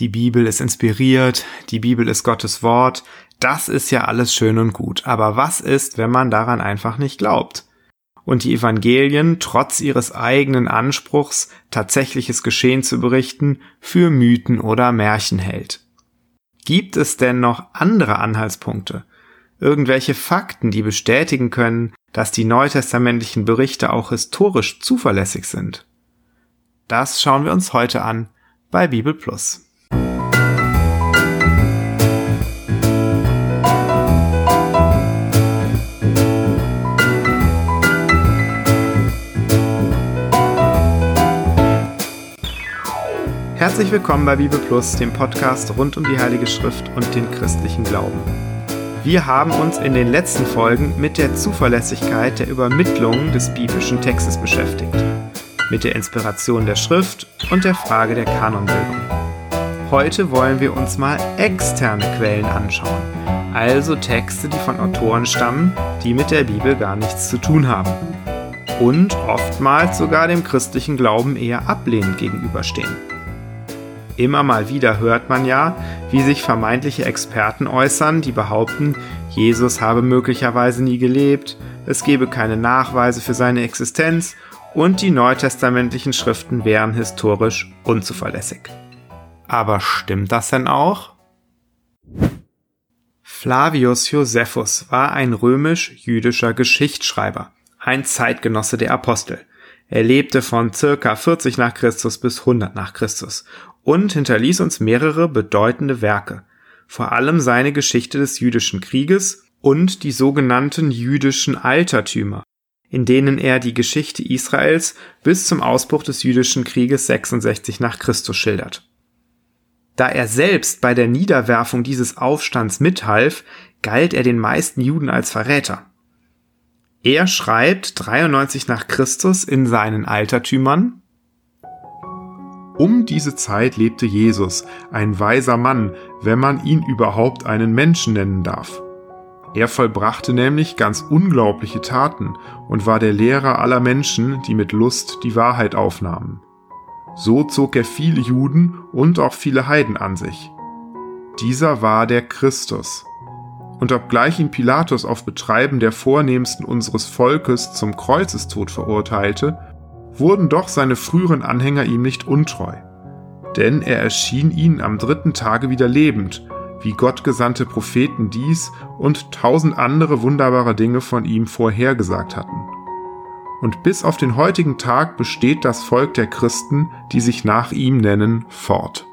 die Bibel ist inspiriert, die Bibel ist Gottes Wort, das ist ja alles schön und gut. Aber was ist, wenn man daran einfach nicht glaubt? Und die Evangelien, trotz ihres eigenen Anspruchs, tatsächliches Geschehen zu berichten, für Mythen oder Märchen hält. Gibt es denn noch andere Anhaltspunkte? Irgendwelche Fakten, die bestätigen können, dass die neutestamentlichen Berichte auch historisch zuverlässig sind? Das schauen wir uns heute an bei Bibel Plus. Herzlich willkommen bei Bibel Plus, dem Podcast rund um die Heilige Schrift und den christlichen Glauben. Wir haben uns in den letzten Folgen mit der Zuverlässigkeit der Übermittlung des biblischen Textes beschäftigt, mit der Inspiration der Schrift und der Frage der Kanonbildung. Heute wollen wir uns mal externe Quellen anschauen, also Texte, die von Autoren stammen, die mit der Bibel gar nichts zu tun haben und oftmals sogar dem christlichen Glauben eher ablehnend gegenüberstehen. Immer mal wieder hört man ja, wie sich vermeintliche Experten äußern, die behaupten, Jesus habe möglicherweise nie gelebt, es gebe keine Nachweise für seine Existenz und die neutestamentlichen Schriften wären historisch unzuverlässig. Aber stimmt das denn auch? Flavius Josephus war ein römisch-jüdischer Geschichtsschreiber, ein Zeitgenosse der Apostel. Er lebte von circa 40 nach Christus bis 100 nach Christus und hinterließ uns mehrere bedeutende Werke, vor allem seine Geschichte des jüdischen Krieges und die sogenannten jüdischen Altertümer, in denen er die Geschichte Israels bis zum Ausbruch des jüdischen Krieges 66 nach Christus schildert. Da er selbst bei der Niederwerfung dieses Aufstands mithalf, galt er den meisten Juden als Verräter. Er schreibt 93 nach Christus in seinen Altertümern um diese Zeit lebte Jesus, ein weiser Mann, wenn man ihn überhaupt einen Menschen nennen darf. Er vollbrachte nämlich ganz unglaubliche Taten und war der Lehrer aller Menschen, die mit Lust die Wahrheit aufnahmen. So zog er viele Juden und auch viele Heiden an sich. Dieser war der Christus. Und obgleich ihn Pilatus auf Betreiben der Vornehmsten unseres Volkes zum Kreuzestod verurteilte, wurden doch seine früheren Anhänger ihm nicht untreu. Denn er erschien ihnen am dritten Tage wieder lebend, wie Gott gesandte Propheten dies und tausend andere wunderbare Dinge von ihm vorhergesagt hatten. Und bis auf den heutigen Tag besteht das Volk der Christen, die sich nach ihm nennen, fort.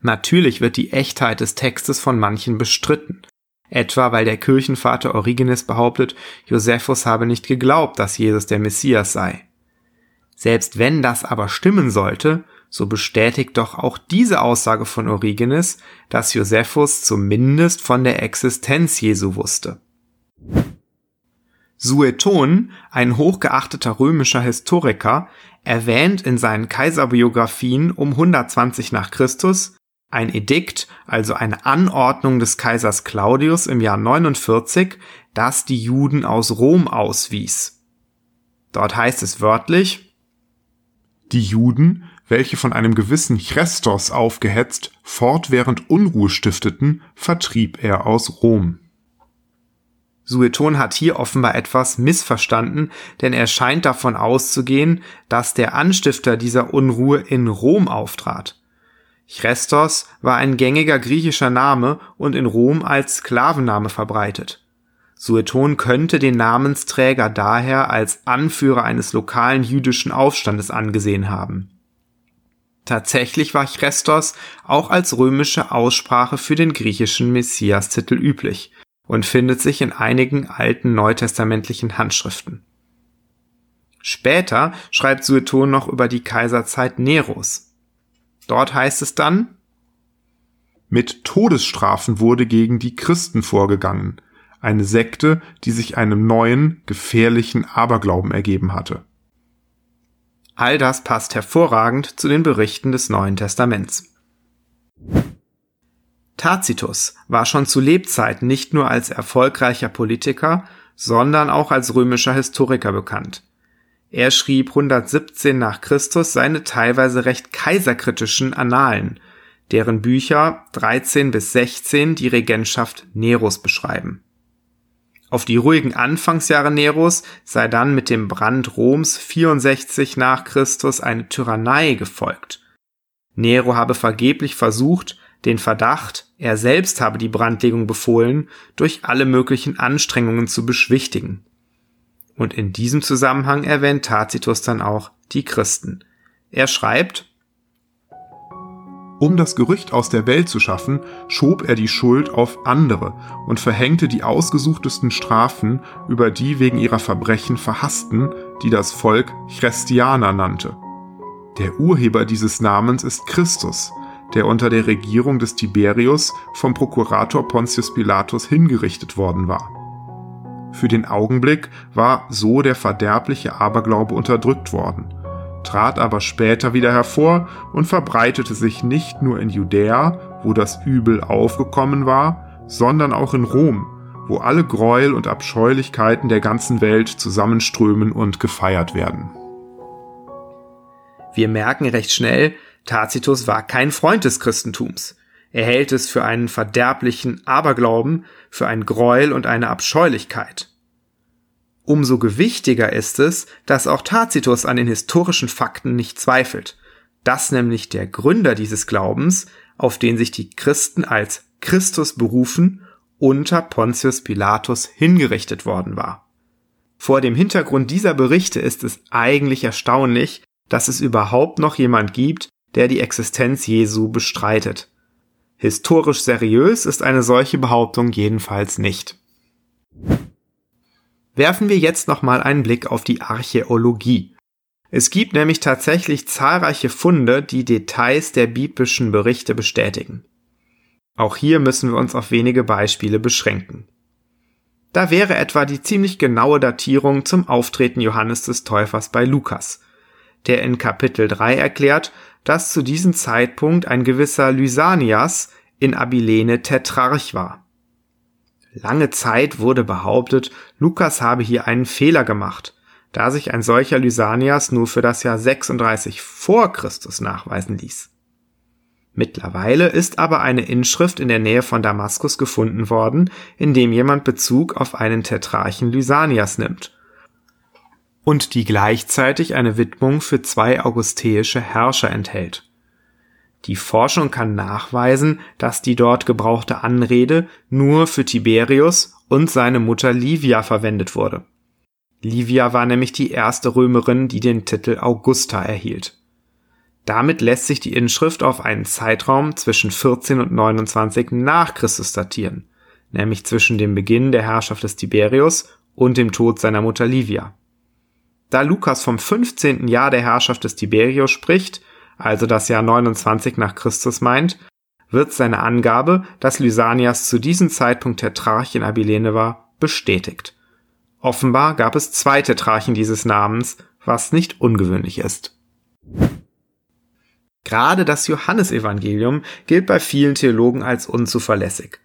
Natürlich wird die Echtheit des Textes von manchen bestritten, Etwa weil der Kirchenvater Origenes behauptet, Josephus habe nicht geglaubt, dass Jesus der Messias sei. Selbst wenn das aber stimmen sollte, so bestätigt doch auch diese Aussage von Origenes, dass Josephus zumindest von der Existenz Jesu wusste. Sueton, ein hochgeachteter römischer Historiker, erwähnt in seinen Kaiserbiografien um 120 nach Christus ein Edikt, also eine Anordnung des Kaisers Claudius im Jahr 49, das die Juden aus Rom auswies. Dort heißt es wörtlich, die Juden, welche von einem gewissen Chrestos aufgehetzt fortwährend Unruhe stifteten, vertrieb er aus Rom. Sueton hat hier offenbar etwas missverstanden, denn er scheint davon auszugehen, dass der Anstifter dieser Unruhe in Rom auftrat. Chrestos war ein gängiger griechischer Name und in Rom als Sklavenname verbreitet. Sueton könnte den Namensträger daher als Anführer eines lokalen jüdischen Aufstandes angesehen haben. Tatsächlich war Chrestos auch als römische Aussprache für den griechischen Messias-Titel üblich und findet sich in einigen alten neutestamentlichen Handschriften. Später schreibt Sueton noch über die Kaiserzeit Neros. Dort heißt es dann, mit Todesstrafen wurde gegen die Christen vorgegangen, eine Sekte, die sich einem neuen, gefährlichen Aberglauben ergeben hatte. All das passt hervorragend zu den Berichten des Neuen Testaments. Tacitus war schon zu Lebzeiten nicht nur als erfolgreicher Politiker, sondern auch als römischer Historiker bekannt. Er schrieb 117 nach Christus seine teilweise recht kaiserkritischen Annalen, deren Bücher 13 bis 16 die Regentschaft Neros beschreiben. Auf die ruhigen Anfangsjahre Neros sei dann mit dem Brand Roms 64 nach Christus eine Tyrannei gefolgt. Nero habe vergeblich versucht, den Verdacht, er selbst habe die Brandlegung befohlen, durch alle möglichen Anstrengungen zu beschwichtigen. Und in diesem Zusammenhang erwähnt Tacitus dann auch die Christen. Er schreibt, um das Gerücht aus der Welt zu schaffen, schob er die Schuld auf andere und verhängte die ausgesuchtesten Strafen über die wegen ihrer Verbrechen Verhassten, die das Volk Christianer nannte. Der Urheber dieses Namens ist Christus, der unter der Regierung des Tiberius vom Prokurator Pontius Pilatus hingerichtet worden war. Für den Augenblick war so der verderbliche Aberglaube unterdrückt worden, trat aber später wieder hervor und verbreitete sich nicht nur in Judäa, wo das Übel aufgekommen war, sondern auch in Rom, wo alle Gräuel und Abscheulichkeiten der ganzen Welt zusammenströmen und gefeiert werden. Wir merken recht schnell, Tacitus war kein Freund des Christentums. Er hält es für einen verderblichen Aberglauben, für ein Gräuel und eine Abscheulichkeit. Umso gewichtiger ist es, dass auch Tacitus an den historischen Fakten nicht zweifelt, dass nämlich der Gründer dieses Glaubens, auf den sich die Christen als Christus berufen, unter Pontius Pilatus hingerichtet worden war. Vor dem Hintergrund dieser Berichte ist es eigentlich erstaunlich, dass es überhaupt noch jemand gibt, der die Existenz Jesu bestreitet. Historisch seriös ist eine solche Behauptung jedenfalls nicht. Werfen wir jetzt nochmal einen Blick auf die Archäologie. Es gibt nämlich tatsächlich zahlreiche Funde, die Details der biblischen Berichte bestätigen. Auch hier müssen wir uns auf wenige Beispiele beschränken. Da wäre etwa die ziemlich genaue Datierung zum Auftreten Johannes des Täufers bei Lukas, der in Kapitel 3 erklärt, dass zu diesem Zeitpunkt ein gewisser Lysanias in Abilene Tetrarch war. Lange Zeit wurde behauptet, Lukas habe hier einen Fehler gemacht, da sich ein solcher Lysanias nur für das Jahr 36 vor Christus nachweisen ließ. Mittlerweile ist aber eine Inschrift in der Nähe von Damaskus gefunden worden, in dem jemand Bezug auf einen Tetrarchen Lysanias nimmt und die gleichzeitig eine Widmung für zwei augusteische Herrscher enthält. Die Forschung kann nachweisen, dass die dort gebrauchte Anrede nur für Tiberius und seine Mutter Livia verwendet wurde. Livia war nämlich die erste Römerin, die den Titel Augusta erhielt. Damit lässt sich die Inschrift auf einen Zeitraum zwischen 14 und 29 nach Christus datieren, nämlich zwischen dem Beginn der Herrschaft des Tiberius und dem Tod seiner Mutter Livia. Da Lukas vom 15. Jahr der Herrschaft des Tiberius spricht, also das Jahr 29 nach Christus meint, wird seine Angabe, dass Lysanias zu diesem Zeitpunkt Tetrarch in Abilene war, bestätigt. Offenbar gab es zwei Tetrarchen dieses Namens, was nicht ungewöhnlich ist. Gerade das Johannesevangelium gilt bei vielen Theologen als unzuverlässig.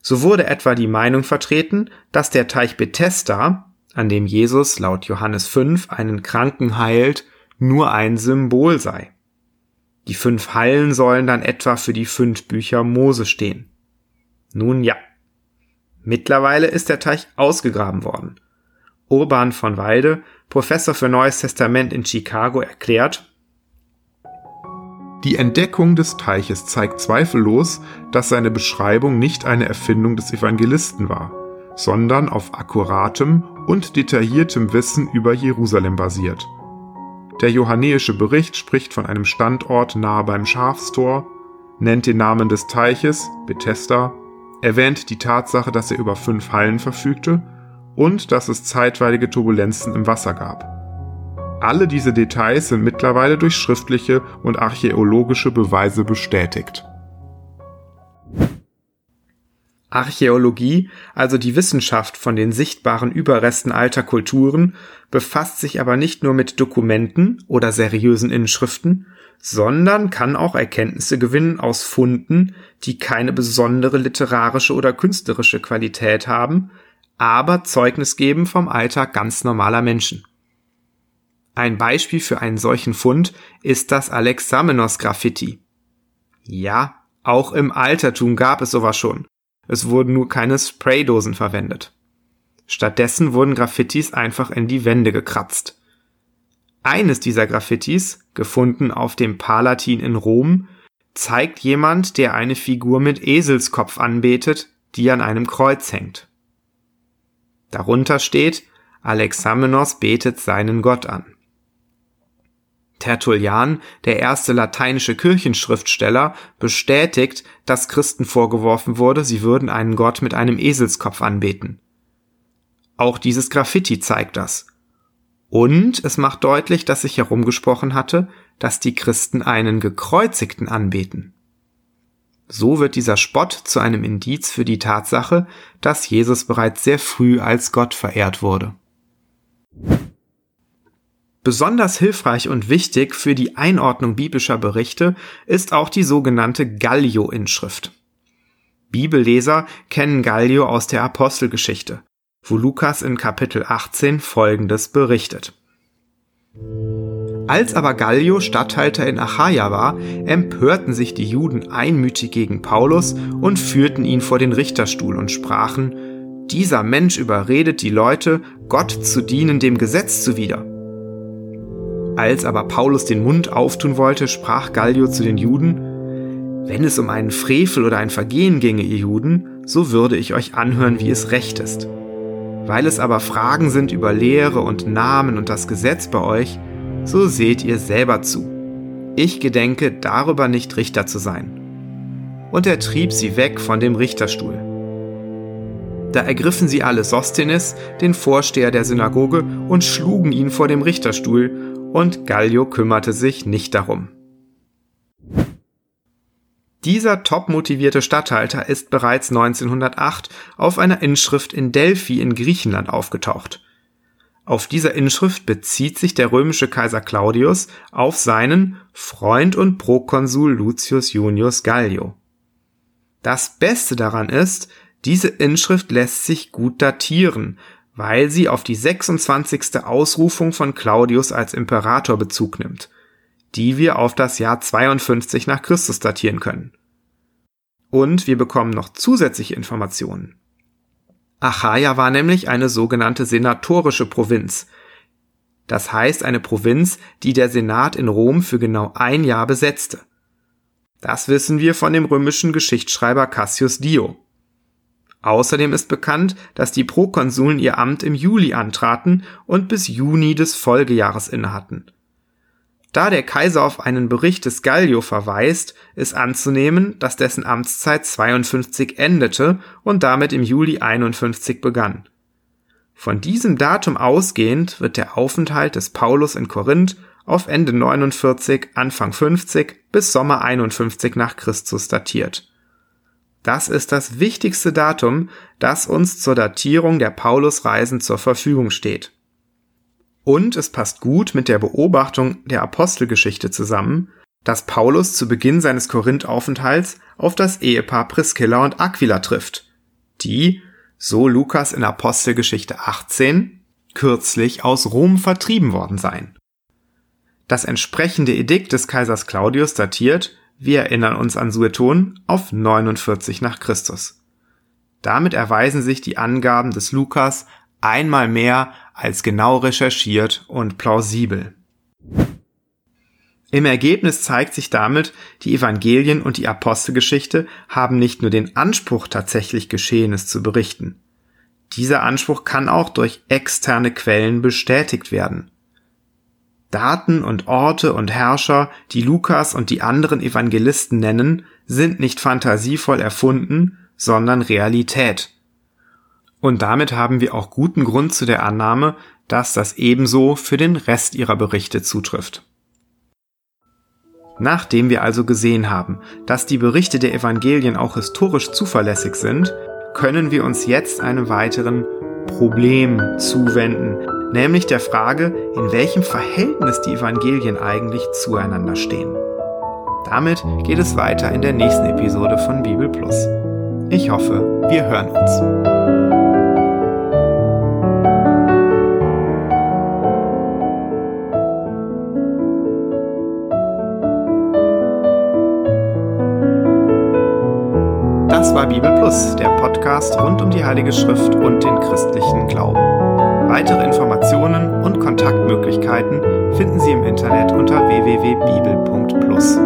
So wurde etwa die Meinung vertreten, dass der Teich Bethesda, an dem Jesus laut Johannes 5 einen Kranken heilt, nur ein Symbol sei. Die fünf Hallen sollen dann etwa für die fünf Bücher Mose stehen. Nun ja. Mittlerweile ist der Teich ausgegraben worden. Urban von Walde, Professor für Neues Testament in Chicago, erklärt, die Entdeckung des Teiches zeigt zweifellos, dass seine Beschreibung nicht eine Erfindung des Evangelisten war, sondern auf akkuratem und detailliertem Wissen über Jerusalem basiert. Der johannäische Bericht spricht von einem Standort nahe beim Schafstor, nennt den Namen des Teiches, Bethesda, erwähnt die Tatsache, dass er über fünf Hallen verfügte und dass es zeitweilige Turbulenzen im Wasser gab. Alle diese Details sind mittlerweile durch schriftliche und archäologische Beweise bestätigt. Archäologie, also die Wissenschaft von den sichtbaren Überresten alter Kulturen, befasst sich aber nicht nur mit Dokumenten oder seriösen Inschriften, sondern kann auch Erkenntnisse gewinnen aus Funden, die keine besondere literarische oder künstlerische Qualität haben, aber Zeugnis geben vom Alltag ganz normaler Menschen. Ein Beispiel für einen solchen Fund ist das Alexamenos-Graffiti. Ja, auch im Altertum gab es sowas schon. Es wurden nur keine Spraydosen verwendet. Stattdessen wurden Graffitis einfach in die Wände gekratzt. Eines dieser Graffitis, gefunden auf dem Palatin in Rom, zeigt jemand, der eine Figur mit Eselskopf anbetet, die an einem Kreuz hängt. Darunter steht, Alexamenos betet seinen Gott an. Tertullian, der erste lateinische Kirchenschriftsteller, bestätigt, dass Christen vorgeworfen wurde, sie würden einen Gott mit einem Eselskopf anbeten. Auch dieses Graffiti zeigt das. Und es macht deutlich, dass sich herumgesprochen hatte, dass die Christen einen Gekreuzigten anbeten. So wird dieser Spott zu einem Indiz für die Tatsache, dass Jesus bereits sehr früh als Gott verehrt wurde. Besonders hilfreich und wichtig für die Einordnung biblischer Berichte ist auch die sogenannte Gallio-Inschrift. Bibelleser kennen Gallio aus der Apostelgeschichte, wo Lukas in Kapitel 18 Folgendes berichtet. Als aber Gallio Statthalter in Achaia war, empörten sich die Juden einmütig gegen Paulus und führten ihn vor den Richterstuhl und sprachen, dieser Mensch überredet die Leute, Gott zu dienen dem Gesetz zuwider. Als aber Paulus den Mund auftun wollte, sprach Gallio zu den Juden, wenn es um einen Frevel oder ein Vergehen ginge, ihr Juden, so würde ich euch anhören, wie es recht ist. Weil es aber Fragen sind über Lehre und Namen und das Gesetz bei euch, so seht ihr selber zu. Ich gedenke darüber nicht Richter zu sein. Und er trieb sie weg von dem Richterstuhl. Da ergriffen sie alle Sosthenes, den Vorsteher der Synagoge, und schlugen ihn vor dem Richterstuhl, und Gallio kümmerte sich nicht darum. Dieser top motivierte Statthalter ist bereits 1908 auf einer Inschrift in Delphi in Griechenland aufgetaucht. Auf dieser Inschrift bezieht sich der römische Kaiser Claudius auf seinen Freund und Prokonsul Lucius Junius Gallio. Das Beste daran ist, diese Inschrift lässt sich gut datieren, weil sie auf die 26. Ausrufung von Claudius als Imperator Bezug nimmt, die wir auf das Jahr 52 nach Christus datieren können. Und wir bekommen noch zusätzliche Informationen. Achaia war nämlich eine sogenannte senatorische Provinz. Das heißt eine Provinz, die der Senat in Rom für genau ein Jahr besetzte. Das wissen wir von dem römischen Geschichtsschreiber Cassius Dio. Außerdem ist bekannt, dass die Prokonsuln ihr Amt im Juli antraten und bis Juni des Folgejahres innehatten. Da der Kaiser auf einen Bericht des Gallio verweist, ist anzunehmen, dass dessen Amtszeit 52 endete und damit im Juli 51 begann. Von diesem Datum ausgehend wird der Aufenthalt des Paulus in Korinth auf Ende 49, Anfang 50 bis Sommer 51 nach Christus datiert. Das ist das wichtigste Datum, das uns zur Datierung der Paulusreisen zur Verfügung steht. Und es passt gut mit der Beobachtung der Apostelgeschichte zusammen, dass Paulus zu Beginn seines Korinthaufenthalts auf das Ehepaar Priscilla und Aquila trifft, die, so Lukas in Apostelgeschichte 18, kürzlich aus Rom vertrieben worden seien. Das entsprechende Edikt des Kaisers Claudius datiert, wir erinnern uns an Sueton, auf 49 nach Christus. Damit erweisen sich die Angaben des Lukas einmal mehr als genau recherchiert und plausibel. Im Ergebnis zeigt sich damit, die Evangelien und die Apostelgeschichte haben nicht nur den Anspruch, tatsächlich Geschehenes zu berichten. Dieser Anspruch kann auch durch externe Quellen bestätigt werden. Daten und Orte und Herrscher, die Lukas und die anderen Evangelisten nennen, sind nicht fantasievoll erfunden, sondern Realität. Und damit haben wir auch guten Grund zu der Annahme, dass das ebenso für den Rest ihrer Berichte zutrifft. Nachdem wir also gesehen haben, dass die Berichte der Evangelien auch historisch zuverlässig sind, können wir uns jetzt einem weiteren Problem zuwenden, nämlich der Frage, in welchem Verhältnis die Evangelien eigentlich zueinander stehen. Damit geht es weiter in der nächsten Episode von Bibel Plus. Ich hoffe, wir hören uns. Das war Bibel Plus, der Podcast rund um die Heilige Schrift und den christlichen Glauben. Weitere Informationen und Kontaktmöglichkeiten finden Sie im Internet unter www.bibel.plus.